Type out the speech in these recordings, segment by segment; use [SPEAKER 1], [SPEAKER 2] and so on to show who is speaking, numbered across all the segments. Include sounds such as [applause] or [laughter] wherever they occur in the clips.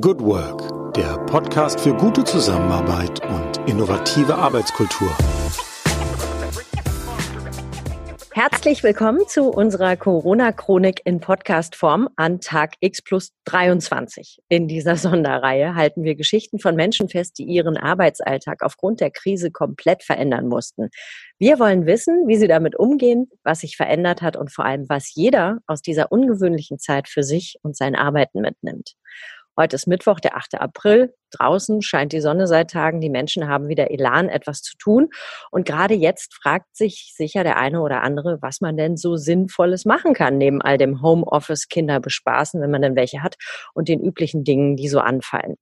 [SPEAKER 1] Good Work, der Podcast für gute Zusammenarbeit und innovative Arbeitskultur.
[SPEAKER 2] Herzlich willkommen zu unserer Corona-Chronik in Podcast-Form an Tag X plus 23. In dieser Sonderreihe halten wir Geschichten von Menschen fest, die ihren Arbeitsalltag aufgrund der Krise komplett verändern mussten. Wir wollen wissen, wie sie damit umgehen, was sich verändert hat und vor allem, was jeder aus dieser ungewöhnlichen Zeit für sich und sein Arbeiten mitnimmt. Heute ist Mittwoch, der 8. April. Draußen scheint die Sonne seit Tagen. Die Menschen haben wieder Elan, etwas zu tun. Und gerade jetzt fragt sich sicher der eine oder andere, was man denn so Sinnvolles machen kann, neben all dem Homeoffice, Kinder bespaßen, wenn man denn welche hat, und den üblichen Dingen, die so anfallen.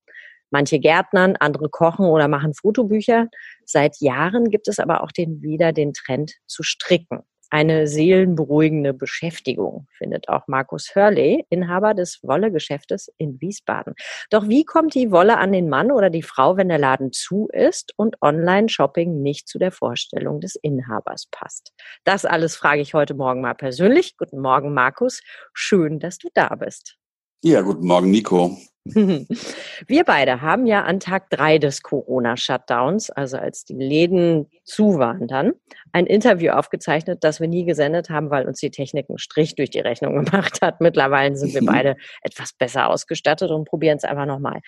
[SPEAKER 2] Manche gärtnern, andere kochen oder machen Fotobücher. Seit Jahren gibt es aber auch den, wieder den Trend zu stricken eine seelenberuhigende Beschäftigung, findet auch Markus Hörley, Inhaber des Wollegeschäftes in Wiesbaden. Doch wie kommt die Wolle an den Mann oder die Frau, wenn der Laden zu ist und Online-Shopping nicht zu der Vorstellung des Inhabers passt? Das alles frage ich heute Morgen mal persönlich. Guten Morgen, Markus. Schön, dass du da bist.
[SPEAKER 3] Ja, guten Morgen, Nico. [laughs]
[SPEAKER 2] Wir beide haben ja an Tag drei des Corona-Shutdowns, also als die Läden zu waren dann, ein Interview aufgezeichnet, das wir nie gesendet haben, weil uns die Technik einen Strich durch die Rechnung [laughs] gemacht hat. Mittlerweile sind wir [laughs] beide etwas besser ausgestattet und probieren es einfach nochmal.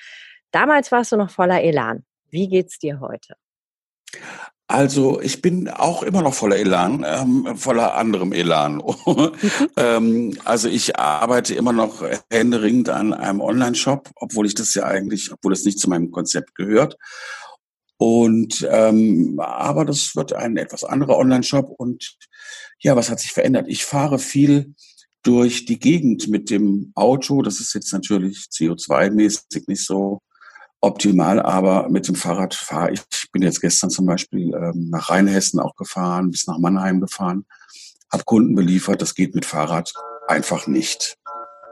[SPEAKER 2] Damals warst du noch voller Elan. Wie geht's dir heute?
[SPEAKER 3] Also ich bin auch immer noch voller Elan, ähm, voller anderem Elan. [laughs] ähm, also ich arbeite immer noch händeringend an einem Online-Shop, obwohl ich das ja eigentlich, obwohl es nicht zu meinem Konzept gehört. Und ähm, aber das wird ein etwas anderer Online-Shop. Und ja, was hat sich verändert? Ich fahre viel durch die Gegend mit dem Auto. Das ist jetzt natürlich CO2-mäßig nicht so optimal, aber mit dem Fahrrad fahre ich. Ich bin jetzt gestern zum Beispiel ähm, nach Rheinhessen auch gefahren, bis nach Mannheim gefahren, habe Kunden beliefert. Das geht mit Fahrrad einfach nicht.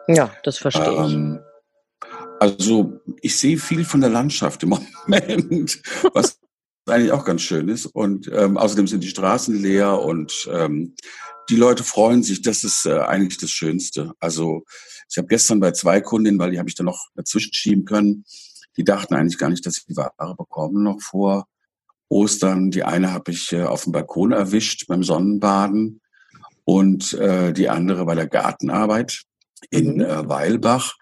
[SPEAKER 2] Ja, das verstehe ähm,
[SPEAKER 3] ich. Also ich sehe viel von der Landschaft im [laughs] Moment, was eigentlich auch ganz schön ist. Und ähm, außerdem sind die Straßen leer und ähm, die Leute freuen sich. Das ist äh, eigentlich das Schönste. Also ich habe gestern bei zwei Kundinnen, weil die habe ich dann noch dazwischen schieben können, die dachten eigentlich gar nicht, dass sie die Ware bekommen noch vor Ostern. Die eine habe ich äh, auf dem Balkon erwischt beim Sonnenbaden und äh, die andere bei der Gartenarbeit in mhm. äh, Weilbach.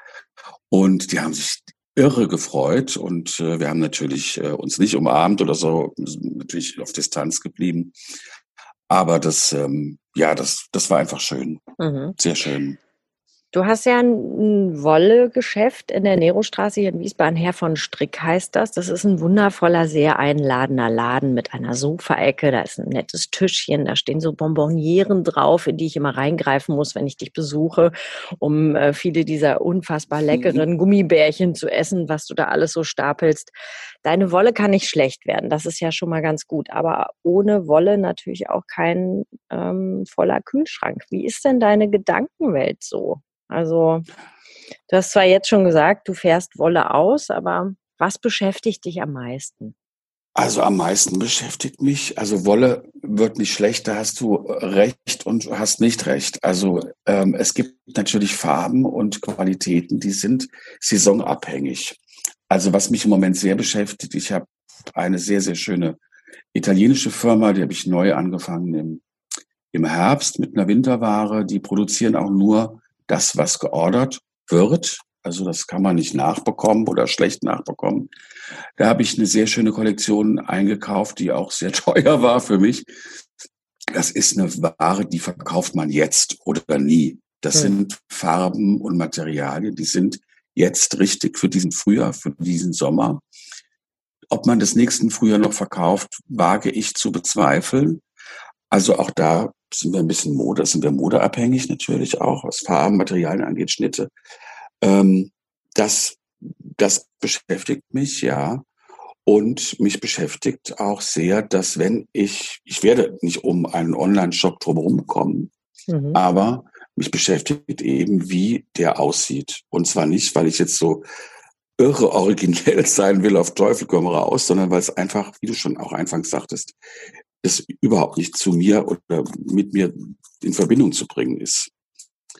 [SPEAKER 3] Und die haben sich irre gefreut und äh, wir haben natürlich äh, uns nicht umarmt oder so, natürlich auf Distanz geblieben. Aber das, ähm, ja, das, das war einfach schön. Mhm. Sehr schön.
[SPEAKER 2] Du hast ja ein Wolle-Geschäft in der Nerostraße hier in Wiesbaden. Herr von Strick heißt das. Das ist ein wundervoller, sehr einladender Laden mit einer Sofaecke. Da ist ein nettes Tischchen. Da stehen so Bonbonieren drauf, in die ich immer reingreifen muss, wenn ich dich besuche, um äh, viele dieser unfassbar mhm. leckeren mhm. Gummibärchen zu essen, was du da alles so stapelst. Deine Wolle kann nicht schlecht werden. Das ist ja schon mal ganz gut. Aber ohne Wolle natürlich auch kein ähm, voller Kühlschrank. Wie ist denn deine Gedankenwelt so? Also du hast zwar jetzt schon gesagt, du fährst Wolle aus, aber was beschäftigt dich am meisten?
[SPEAKER 3] Also am meisten beschäftigt mich, also Wolle wird nicht schlecht, da hast du recht und hast nicht recht. Also ähm, es gibt natürlich Farben und Qualitäten, die sind saisonabhängig. Also was mich im Moment sehr beschäftigt, ich habe eine sehr, sehr schöne italienische Firma, die habe ich neu angefangen im, im Herbst mit einer Winterware. Die produzieren auch nur das, was geordert wird. Also das kann man nicht nachbekommen oder schlecht nachbekommen. Da habe ich eine sehr schöne Kollektion eingekauft, die auch sehr [laughs] teuer war für mich. Das ist eine Ware, die verkauft man jetzt oder nie. Das hm. sind Farben und Materialien, die sind jetzt richtig für diesen Frühjahr, für diesen Sommer. Ob man das nächsten Frühjahr noch verkauft, wage ich zu bezweifeln. Also auch da sind wir ein bisschen Mode, sind wir modeabhängig natürlich auch, was Farben, Materialien angeht, Schnitte. Ähm, das, das beschäftigt mich, ja. Und mich beschäftigt auch sehr, dass wenn ich, ich werde nicht um einen Online-Shop drumherum kommen, mhm. aber mich beschäftigt eben, wie der aussieht. Und zwar nicht, weil ich jetzt so irre originell [laughs] sein will, auf Teufel komm raus, sondern weil es einfach, wie du schon auch anfangs sagtest, es überhaupt nicht zu mir oder mit mir in Verbindung zu bringen ist.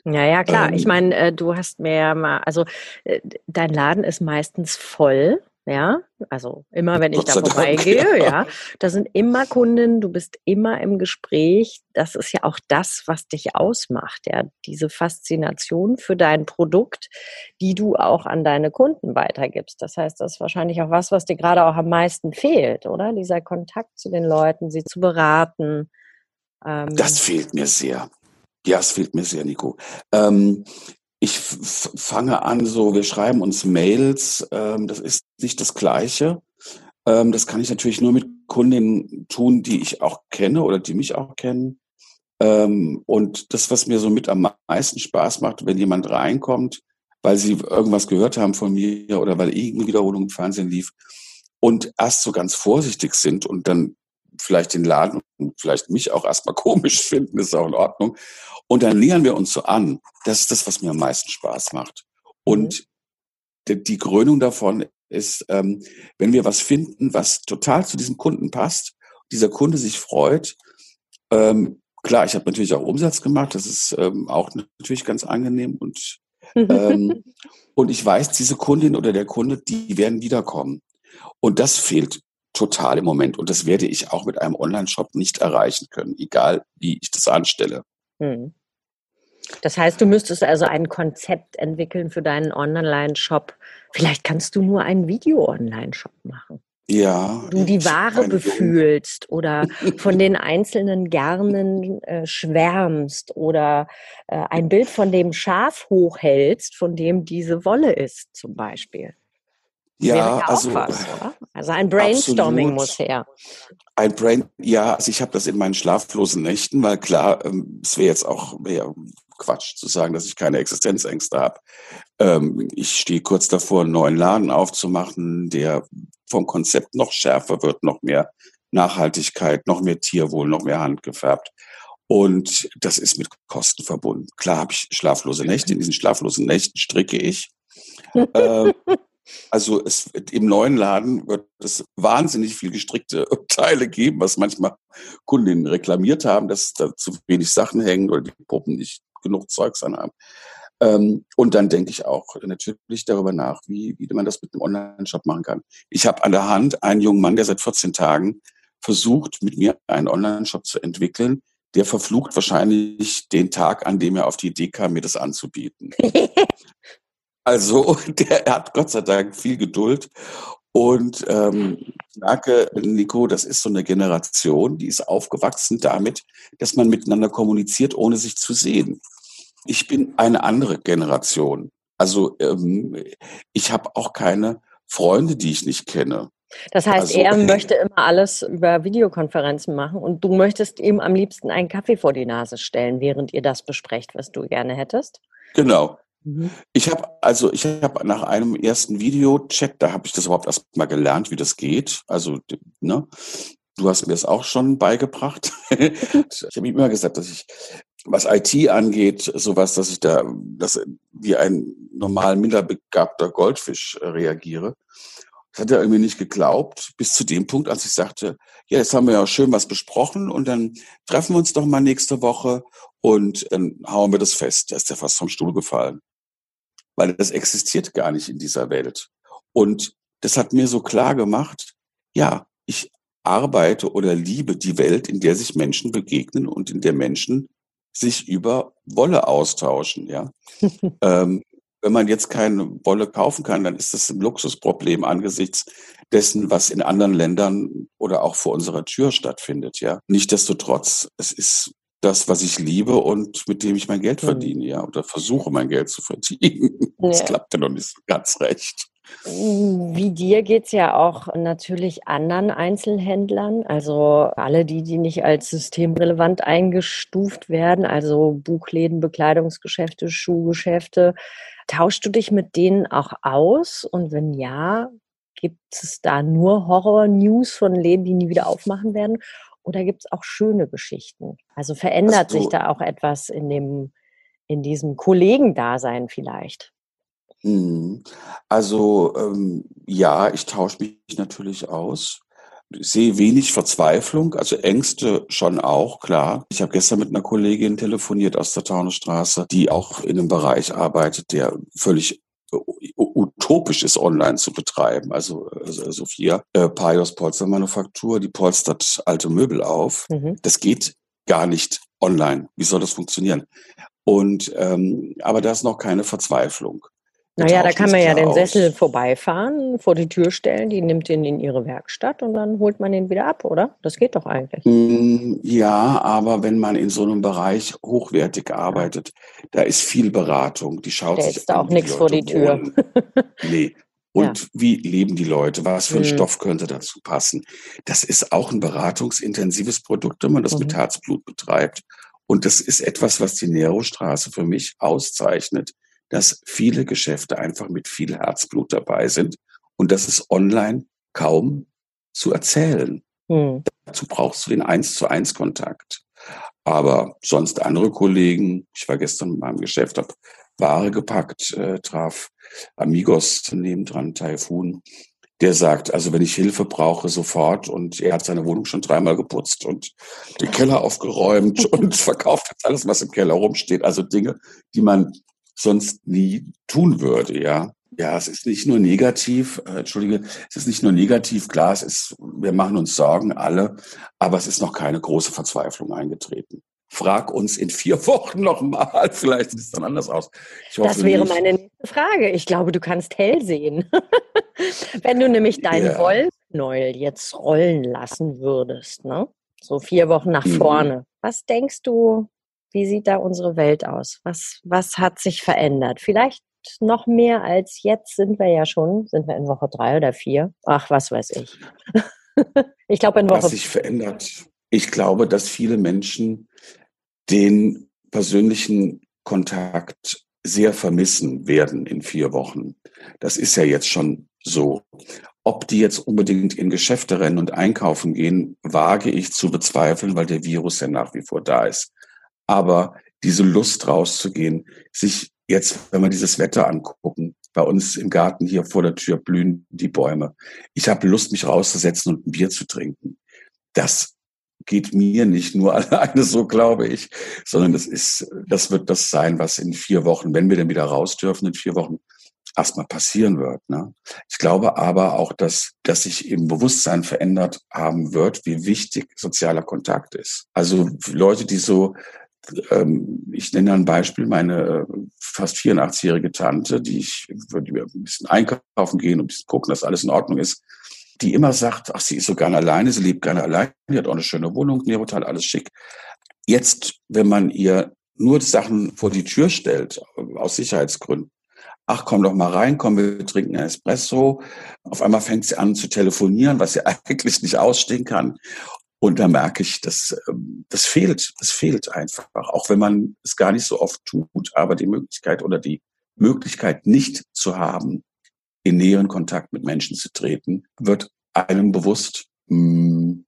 [SPEAKER 2] Ja, ja, klar. Ähm, ich meine, äh, du hast mir ja mal, also äh, dein Laden ist meistens voll. Ja, also immer wenn ich da vorbeigehe, Dank, ja. ja, da sind immer Kunden, du bist immer im Gespräch. Das ist ja auch das, was dich ausmacht, ja, diese Faszination für dein Produkt, die du auch an deine Kunden weitergibst. Das heißt, das ist wahrscheinlich auch was, was dir gerade auch am meisten fehlt, oder? Dieser Kontakt zu den Leuten, sie zu beraten.
[SPEAKER 3] Ähm das fehlt mir sehr. Ja, es fehlt mir sehr, Nico. Ähm, ich fange an, so, wir schreiben uns Mails, ähm, das ist nicht das Gleiche. Ähm, das kann ich natürlich nur mit Kundinnen tun, die ich auch kenne oder die mich auch kennen. Ähm, und das, was mir so mit am meisten Spaß macht, wenn jemand reinkommt, weil sie irgendwas gehört haben von mir oder weil irgendeine Wiederholung im Fernsehen lief und erst so ganz vorsichtig sind und dann vielleicht den Laden und vielleicht mich auch erstmal [laughs] komisch finden, ist auch in Ordnung. Und dann nähern wir uns so an. Das ist das, was mir am meisten Spaß macht. Und mhm. die Krönung davon ist, ähm, wenn wir was finden, was total zu diesem Kunden passt, dieser Kunde sich freut. Ähm, klar, ich habe natürlich auch Umsatz gemacht, das ist ähm, auch natürlich ganz angenehm und ähm, [laughs] und ich weiß, diese Kundin oder der Kunde, die werden wiederkommen. Und das fehlt total im Moment. Und das werde ich auch mit einem Online-Shop nicht erreichen können, egal wie ich das anstelle. Hm.
[SPEAKER 2] Das heißt, du müsstest also ein Konzept entwickeln für deinen Online-Shop. Vielleicht kannst du nur einen Video-Online-Shop machen.
[SPEAKER 3] Ja.
[SPEAKER 2] Du die Ware befühlst oder [laughs] von den einzelnen Garnen äh, schwärmst oder äh, ein Bild von dem Schaf hochhältst, von dem diese Wolle ist, zum Beispiel.
[SPEAKER 3] Ja, ja also,
[SPEAKER 2] was, also ein Brainstorming absolut. muss her.
[SPEAKER 3] Ein Brain, ja, also ich habe das in meinen schlaflosen Nächten, weil klar, ähm, es wäre jetzt auch wär Quatsch zu sagen, dass ich keine Existenzängste habe. Ähm, ich stehe kurz davor, einen neuen Laden aufzumachen, der vom Konzept noch schärfer wird, noch mehr Nachhaltigkeit, noch mehr Tierwohl, noch mehr handgefärbt. Und das ist mit Kosten verbunden. Klar habe ich schlaflose Nächte. In diesen schlaflosen Nächten stricke ich. [laughs] ähm, also es, im neuen Laden wird es wahnsinnig viel gestrickte [laughs] Teile geben, was manchmal Kundinnen reklamiert haben, dass da zu wenig Sachen hängen oder die Puppen nicht genug Zeugs an haben. Ähm, und dann denke ich auch natürlich darüber nach, wie, wie man das mit einem Online-Shop machen kann. Ich habe an der Hand einen jungen Mann, der seit 14 Tagen versucht, mit mir einen Online-Shop zu entwickeln. Der verflucht wahrscheinlich den Tag, an dem er auf die Idee kam, mir das anzubieten. [laughs] Also [laughs] der hat Gott sei Dank viel Geduld. Und ähm, ich merke, Nico, das ist so eine Generation, die ist aufgewachsen damit, dass man miteinander kommuniziert, ohne sich zu sehen. Ich bin eine andere Generation. Also ähm, ich habe auch keine Freunde, die ich nicht kenne.
[SPEAKER 2] Das heißt, also, er [laughs] möchte immer alles über Videokonferenzen machen und du möchtest ihm am liebsten einen Kaffee vor die Nase stellen, während ihr das besprecht, was du gerne hättest?
[SPEAKER 3] Genau. Mhm. Ich habe also ich habe nach einem ersten Video-Chat, da habe ich das überhaupt erst mal gelernt, wie das geht. Also ne, du hast mir das auch schon beigebracht. [laughs] ich habe ihm immer gesagt, dass ich was IT angeht, sowas, dass ich da dass wie ein normal minderbegabter Goldfisch äh, reagiere. Das hat er irgendwie nicht geglaubt, bis zu dem Punkt, als ich sagte, ja, jetzt haben wir ja schön was besprochen und dann treffen wir uns doch mal nächste Woche und dann hauen wir das fest. Da ist er fast vom Stuhl gefallen weil das existiert gar nicht in dieser Welt. Und das hat mir so klar gemacht, ja, ich arbeite oder liebe die Welt, in der sich Menschen begegnen und in der Menschen sich über Wolle austauschen, ja. [laughs] ähm, wenn man jetzt keine Wolle kaufen kann, dann ist das ein Luxusproblem angesichts dessen, was in anderen Ländern oder auch vor unserer Tür stattfindet, ja. Nichtsdestotrotz, es ist das, was ich liebe und mit dem ich mein Geld mhm. verdiene, ja, oder versuche mein Geld zu verdienen. [laughs] Ja. Das klappt ja noch nicht so ganz recht.
[SPEAKER 2] Wie dir geht's ja auch natürlich anderen Einzelhändlern, also alle die, die nicht als systemrelevant eingestuft werden, also Buchläden, Bekleidungsgeschäfte, Schuhgeschäfte. Tauschst du dich mit denen auch aus? Und wenn ja, gibt es da nur Horror-News von Läden, die nie wieder aufmachen werden? Oder gibt es auch schöne Geschichten? Also verändert sich da auch etwas in dem, in diesem Kollegendasein vielleicht?
[SPEAKER 3] Mhm. Also ähm, ja, ich tausche mich natürlich aus. sehe wenig Verzweiflung, also Ängste schon auch, klar. Ich habe gestern mit einer Kollegin telefoniert aus der Taunusstraße, die auch in einem Bereich arbeitet, der völlig utopisch ist, online zu betreiben. Also, also Sophia äh, Paios Polstermanufaktur, die polstert alte Möbel auf. Mhm. Das geht gar nicht online. Wie soll das funktionieren? Und ähm, aber da ist noch keine Verzweiflung.
[SPEAKER 2] Naja, da kann man ja den Sessel aus. vorbeifahren, vor die Tür stellen, die nimmt ihn in ihre Werkstatt und dann holt man ihn wieder ab, oder? Das geht doch eigentlich.
[SPEAKER 3] Mm, ja, aber wenn man in so einem Bereich hochwertig arbeitet, da ist viel Beratung, die schaut
[SPEAKER 2] da
[SPEAKER 3] sich
[SPEAKER 2] ist da auch nichts vor die Tür.
[SPEAKER 3] nee. [laughs] Und ja. wie leben die Leute? Was für ein mhm. Stoff könnte dazu passen? Das ist auch ein beratungsintensives Produkt, wenn man das mhm. mit Herzblut betreibt. Und das ist etwas, was die Nerostraße für mich auszeichnet dass viele Geschäfte einfach mit viel Herzblut dabei sind und das ist online kaum zu erzählen. Hm. Dazu brauchst du den eins zu eins Kontakt. Aber sonst andere Kollegen, ich war gestern in meinem Geschäft, habe Ware gepackt, äh, traf Amigos nebendran, Taifun, der sagt, also wenn ich Hilfe brauche, sofort. Und er hat seine Wohnung schon dreimal geputzt und den Keller aufgeräumt [laughs] und verkauft alles, was im Keller rumsteht. Also Dinge, die man sonst nie tun würde, ja. Ja, es ist nicht nur negativ, äh, entschuldige, es ist nicht nur negativ, klar, es ist, wir machen uns Sorgen alle, aber es ist noch keine große Verzweiflung eingetreten. Frag uns in vier [laughs] Wochen nochmal, vielleicht sieht es dann anders aus.
[SPEAKER 2] Hoffe, das wäre meine nächste Frage. Ich glaube, du kannst hell sehen. [laughs] Wenn du nämlich deinen ja. Wollknäuel jetzt rollen lassen würdest, ne? so vier Wochen nach mhm. vorne, mhm. was denkst du, wie sieht da unsere Welt aus? Was, was hat sich verändert? Vielleicht noch mehr als jetzt sind wir ja schon, sind wir in Woche drei oder vier? Ach, was weiß ich. [laughs] ich glaube in Woche.
[SPEAKER 3] Was sich verändert. Ich glaube, dass viele Menschen den persönlichen Kontakt sehr vermissen werden in vier Wochen. Das ist ja jetzt schon so. Ob die jetzt unbedingt in Geschäfte rennen und einkaufen gehen, wage ich zu bezweifeln, weil der Virus ja nach wie vor da ist. Aber diese Lust rauszugehen, sich jetzt, wenn wir dieses Wetter angucken, bei uns im Garten hier vor der Tür blühen die Bäume. Ich habe Lust, mich rauszusetzen und ein Bier zu trinken. Das geht mir nicht nur [laughs] alleine, so glaube ich, sondern das ist, das wird das sein, was in vier Wochen, wenn wir dann wieder raus dürfen, in vier Wochen erstmal passieren wird. Ne? Ich glaube aber auch, dass, dass sich im Bewusstsein verändert haben wird, wie wichtig sozialer Kontakt ist. Also Leute, die so ich nenne ein Beispiel, meine äh, fast 84-jährige Tante, die ich würde ein bisschen einkaufen gehen und gucken, dass alles in Ordnung ist, die immer sagt, ach, sie ist so gerne alleine, sie lebt gerne alleine, die hat auch eine schöne Wohnung, Nerotal, alles schick. Jetzt, wenn man ihr nur Sachen vor die Tür stellt, aus Sicherheitsgründen, ach, komm doch mal rein, komm, wir trinken ein Espresso. Auf einmal fängt sie an zu telefonieren, was sie [laughs] eigentlich nicht ausstehen kann. Und da merke ich, dass ähm, das fehlt, das fehlt einfach, auch wenn man es gar nicht so oft tut, aber die Möglichkeit oder die Möglichkeit nicht zu haben, in näheren Kontakt mit Menschen zu treten, wird einem bewusst. Hm,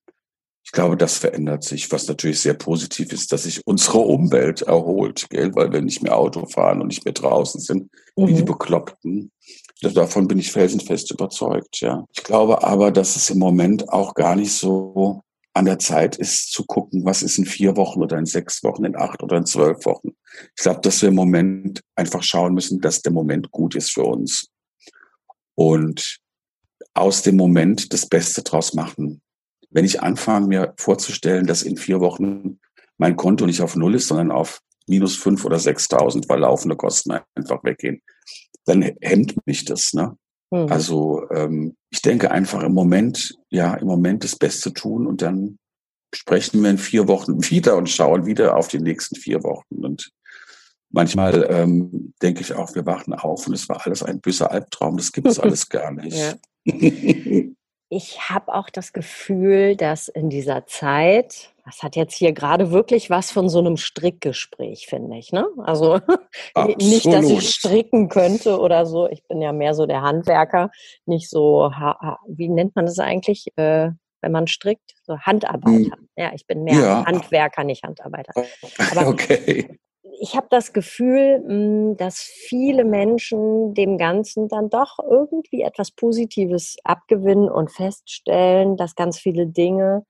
[SPEAKER 3] ich glaube, das verändert sich, was natürlich sehr positiv ist, dass sich unsere Umwelt erholt, gell? weil wir nicht mehr Auto fahren und nicht mehr draußen sind, mhm. wie die mhm. Bekloppten. Davon bin ich felsenfest überzeugt, ja. Ich glaube aber, dass es im Moment auch gar nicht so an der Zeit ist zu gucken, was ist in vier Wochen oder in sechs Wochen, in acht oder in zwölf Wochen. Ich glaube, dass wir im Moment einfach schauen müssen, dass der Moment gut ist für uns. Und aus dem Moment das Beste draus machen. Wenn ich anfange, mir vorzustellen, dass in vier Wochen mein Konto nicht auf Null ist, sondern auf minus fünf oder sechstausend, weil laufende Kosten einfach weggehen, dann hemmt mich das. Ne? Mhm. Also ähm, ich denke einfach im Moment, ja, im Moment das Beste tun und dann sprechen wir in vier Wochen [laughs] wieder und schauen wieder auf die nächsten vier Wochen. Und manchmal ähm, denke ich auch, wir wachen auf und es war alles ein böser Albtraum. Das gibt es [laughs] alles gar nicht. [laughs]
[SPEAKER 2] Ich habe auch das Gefühl, dass in dieser Zeit, das hat jetzt hier gerade wirklich was von so einem Strickgespräch, finde ich. Ne? Also [laughs] nicht, dass ich stricken könnte oder so. Ich bin ja mehr so der Handwerker, nicht so, wie nennt man das eigentlich, äh, wenn man strickt? So Handarbeiter. Hm. Ja, ich bin mehr ja. Handwerker, nicht Handarbeiter. [laughs]
[SPEAKER 3] Aber okay
[SPEAKER 2] ich habe das Gefühl, hm, dass viele Menschen dem Ganzen dann doch irgendwie etwas Positives abgewinnen und feststellen, dass ganz viele Dinge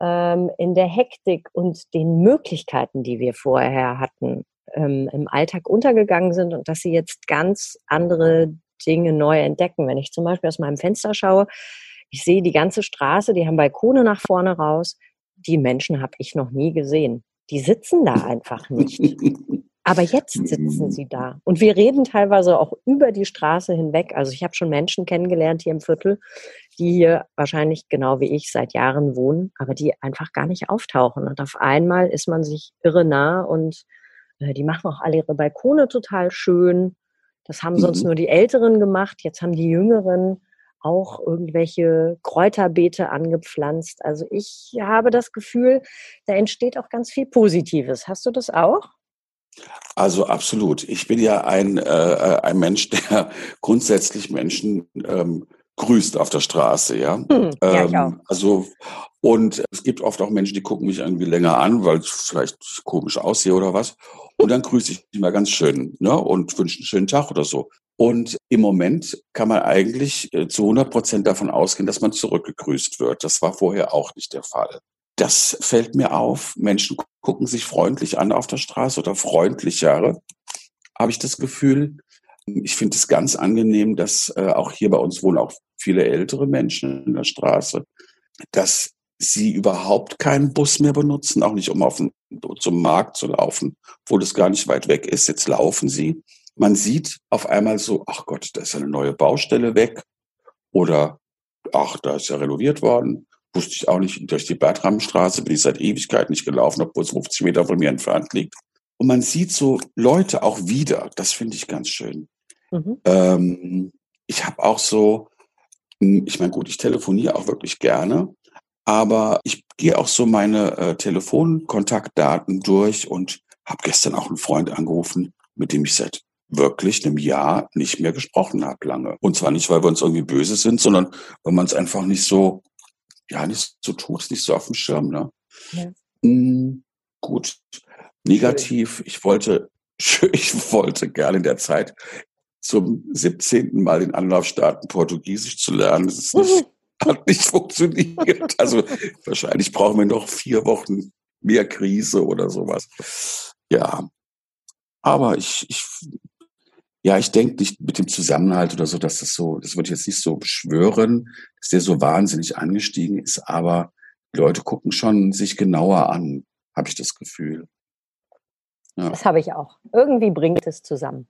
[SPEAKER 2] ähm, in der Hektik und den Möglichkeiten, die wir vorher hatten, ähm, im Alltag untergegangen sind und dass sie jetzt ganz andere Dinge neu entdecken. Wenn ich zum Beispiel aus meinem Fenster schaue, ich sehe die ganze Straße, die haben Balkone nach vorne raus. Die Menschen habe ich noch nie gesehen. Die sitzen da einfach nicht. [laughs] Aber jetzt sitzen sie da. Und wir reden teilweise auch über die Straße hinweg. Also ich habe schon Menschen kennengelernt hier im Viertel, die hier wahrscheinlich genau wie ich seit Jahren wohnen, aber die einfach gar nicht auftauchen. Und auf einmal ist man sich irre nah und äh, die machen auch alle ihre Balkone total schön. Das haben sonst mhm. nur die Älteren gemacht. Jetzt haben die Jüngeren auch irgendwelche Kräuterbeete angepflanzt. Also ich habe das Gefühl, da entsteht auch ganz viel Positives. Hast du das auch?
[SPEAKER 3] Also absolut. Ich bin ja ein, äh, ein Mensch, [laughs] der grundsätzlich Menschen ähm, grüßt auf der Straße, ja. Hm, ja ähm, auch. Also und es gibt oft auch Menschen, die gucken mich irgendwie länger an, weil ich vielleicht komisch aussehe oder was. Und dann grüße ich mal ganz schön ne, und wünsche einen schönen Tag oder so. Und im Moment kann man eigentlich äh, zu 100 Prozent davon ausgehen, dass man zurückgegrüßt wird. Das war vorher auch nicht der Fall. Das fällt mir auf. Menschen gucken sich freundlich an auf der Straße oder freundlichere, habe ich das Gefühl. Ich finde es ganz angenehm, dass äh, auch hier bei uns wohnen auch viele ältere Menschen in der Straße, dass sie überhaupt keinen Bus mehr benutzen, auch nicht um auf den, zum Markt zu laufen, wo das gar nicht weit weg ist. Jetzt laufen sie. Man sieht auf einmal so, ach Gott, da ist eine neue Baustelle weg oder ach, da ist ja renoviert worden. Wusste ich auch nicht. Durch die Bertramstraße bin ich seit Ewigkeit nicht gelaufen, obwohl es 50 Meter von mir entfernt liegt. Und man sieht so Leute auch wieder. Das finde ich ganz schön. Mhm. Ähm, ich habe auch so, hm, ich meine, gut, ich telefoniere auch wirklich gerne. Aber ich gehe auch so meine äh, Telefonkontaktdaten durch und habe gestern auch einen Freund angerufen, mit dem ich seit wirklich einem Jahr nicht mehr gesprochen habe lange. Und zwar nicht, weil wir uns irgendwie böse sind, sondern weil man es einfach nicht so, ja, nicht so tut, nicht so auf dem Schirm. Ne? Ja. Hm, gut. Negativ. Ich wollte, [laughs] ich wollte gerne in der Zeit zum 17. Mal den Anlauf starten, Portugiesisch zu lernen. Das ist nicht, [laughs] hat nicht funktioniert. Also wahrscheinlich brauchen wir noch vier Wochen mehr Krise oder sowas. Ja. Aber ich, ich ja, ich denke nicht mit dem Zusammenhalt oder so, dass das so, das würde ich jetzt nicht so beschwören, dass der so wahnsinnig angestiegen ist, aber die Leute gucken schon sich genauer an, habe ich das Gefühl.
[SPEAKER 2] Ja. Das habe ich auch. Irgendwie bringt es zusammen.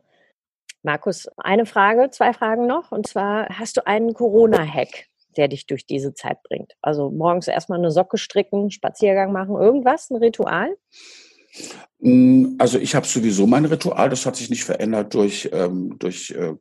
[SPEAKER 2] Markus, eine Frage, zwei Fragen noch. Und zwar, hast du einen Corona-Hack? der dich durch diese Zeit bringt? Also morgens erstmal eine Socke stricken, Spaziergang machen, irgendwas, ein Ritual?
[SPEAKER 3] Mm, also ich habe sowieso mein Ritual, das hat sich nicht verändert durch, ähm, durch äh,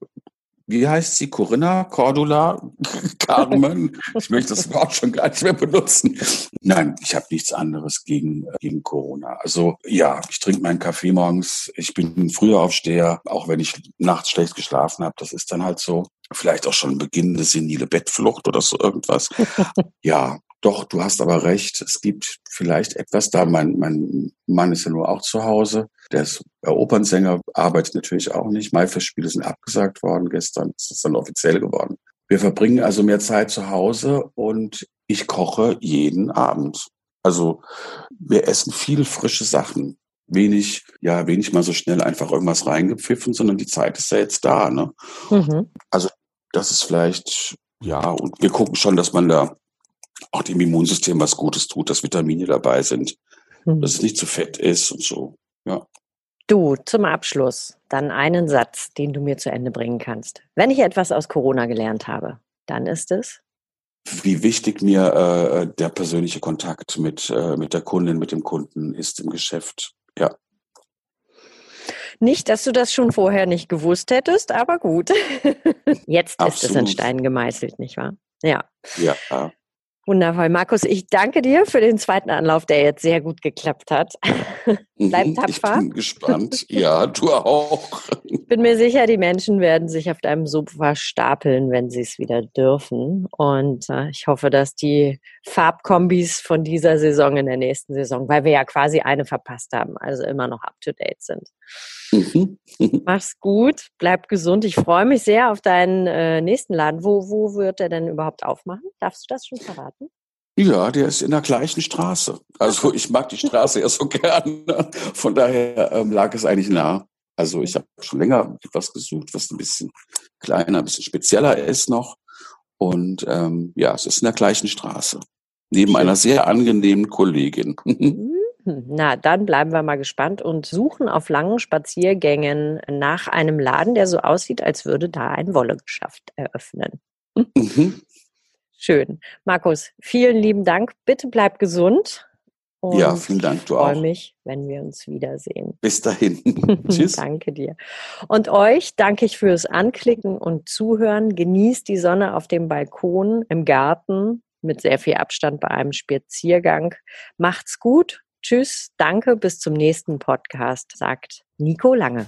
[SPEAKER 3] wie heißt sie? Corinna, Cordula, [laughs] Carmen. Ich möchte das Wort schon gar nicht mehr benutzen. Nein, ich habe nichts anderes gegen, gegen Corona. Also ja, ich trinke meinen Kaffee morgens. Ich bin ein früher Aufsteher, auch wenn ich nachts schlecht geschlafen habe. Das ist dann halt so. Vielleicht auch schon beginnende senile Bettflucht oder so irgendwas. [laughs] ja, doch, du hast aber recht. Es gibt vielleicht etwas da. Mein, mein Mann ist ja nur auch zu Hause. Der ist Opernsänger, arbeitet natürlich auch nicht. Maifestspiele sind abgesagt worden gestern. Ist dann offiziell geworden. Wir verbringen also mehr Zeit zu Hause und ich koche jeden Abend. Also wir essen viel frische Sachen. Wenig, ja, wenig mal so schnell einfach irgendwas reingepfiffen, sondern die Zeit ist ja jetzt da. Ne? Mhm. Also das ist vielleicht, ja, und wir gucken schon, dass man da auch dem Immunsystem was Gutes tut, dass Vitamine dabei sind, mhm. dass es nicht zu fett ist und so. Ja.
[SPEAKER 2] Du, zum Abschluss dann einen Satz, den du mir zu Ende bringen kannst. Wenn ich etwas aus Corona gelernt habe, dann ist es?
[SPEAKER 3] Wie wichtig mir äh, der persönliche Kontakt mit, äh, mit der Kundin, mit dem Kunden ist im Geschäft. Ja.
[SPEAKER 2] Nicht, dass du das schon vorher nicht gewusst hättest, aber gut. [laughs] Jetzt Absolut. ist es in Stein gemeißelt, nicht wahr? Ja.
[SPEAKER 3] Ja.
[SPEAKER 2] Wundervoll. Markus, ich danke dir für den zweiten Anlauf, der jetzt sehr gut geklappt hat. [laughs] Bleib mhm, tapfer.
[SPEAKER 3] Ich bin gespannt. Ja, du auch.
[SPEAKER 2] Ich bin mir sicher, die Menschen werden sich auf deinem Sofa stapeln, wenn sie es wieder dürfen. Und äh, ich hoffe, dass die Farbkombis von dieser Saison in der nächsten Saison, weil wir ja quasi eine verpasst haben, also immer noch up to date sind. Mhm. [laughs] Mach's gut, bleib gesund. Ich freue mich sehr auf deinen äh, nächsten Laden. Wo, wo wird er denn überhaupt aufmachen? Darfst du das schon verraten?
[SPEAKER 3] Ja, der ist in der gleichen Straße. Also ich mag die Straße ja so [laughs] gerne. Von daher ähm, lag es eigentlich nah. Also ich habe schon länger etwas gesucht, was ein bisschen kleiner, ein bisschen spezieller ist noch. Und ähm, ja, es ist in der gleichen Straße. Neben einer sehr angenehmen Kollegin. [laughs]
[SPEAKER 2] Hm, na, dann bleiben wir mal gespannt und suchen auf langen Spaziergängen nach einem Laden, der so aussieht, als würde da ein Wollegeschäft eröffnen. Mhm. Schön. Markus, vielen lieben Dank. Bitte bleib gesund.
[SPEAKER 3] ja, vielen Dank, du auch.
[SPEAKER 2] Ich freue mich, wenn wir uns wiedersehen. [laughs]
[SPEAKER 3] Bis dahin. [laughs]
[SPEAKER 2] Tschüss. danke dir. Und euch danke ich fürs Anklicken und Zuhören. Genießt die Sonne auf dem Balkon, im Garten, mit sehr viel Abstand bei einem Spaziergang. Macht's gut Tschüss, danke, bis zum nächsten Podcast, sagt Nico Lange.